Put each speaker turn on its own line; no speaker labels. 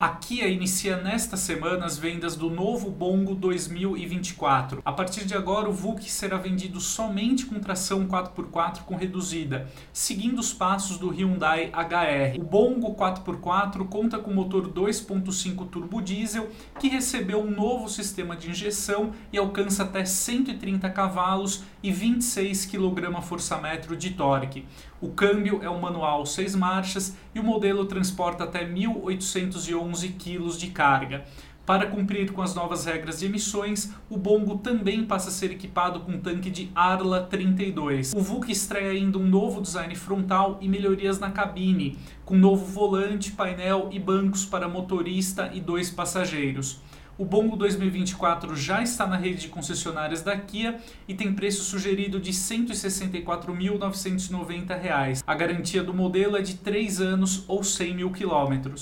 A Kia inicia nesta semana as vendas do novo Bongo 2024. A partir de agora, o VUC será vendido somente com tração 4x4 com reduzida, seguindo os passos do Hyundai HR. O Bongo 4x4 conta com motor 2.5 turbo diesel que recebeu um novo sistema de injeção e alcança até 130 cavalos e 26 kgfm de torque. O câmbio é um manual 6 marchas e o modelo transporta até 1.811 kg de carga. Para cumprir com as novas regras de emissões, o Bongo também passa a ser equipado com tanque de Arla 32. O VUC estreia ainda um novo design frontal e melhorias na cabine, com novo volante, painel e bancos para motorista e dois passageiros. O Bongo 2024 já está na rede de concessionárias da Kia e tem preço sugerido de R$ 164.990. A garantia do modelo é de 3 anos ou 100 mil quilômetros.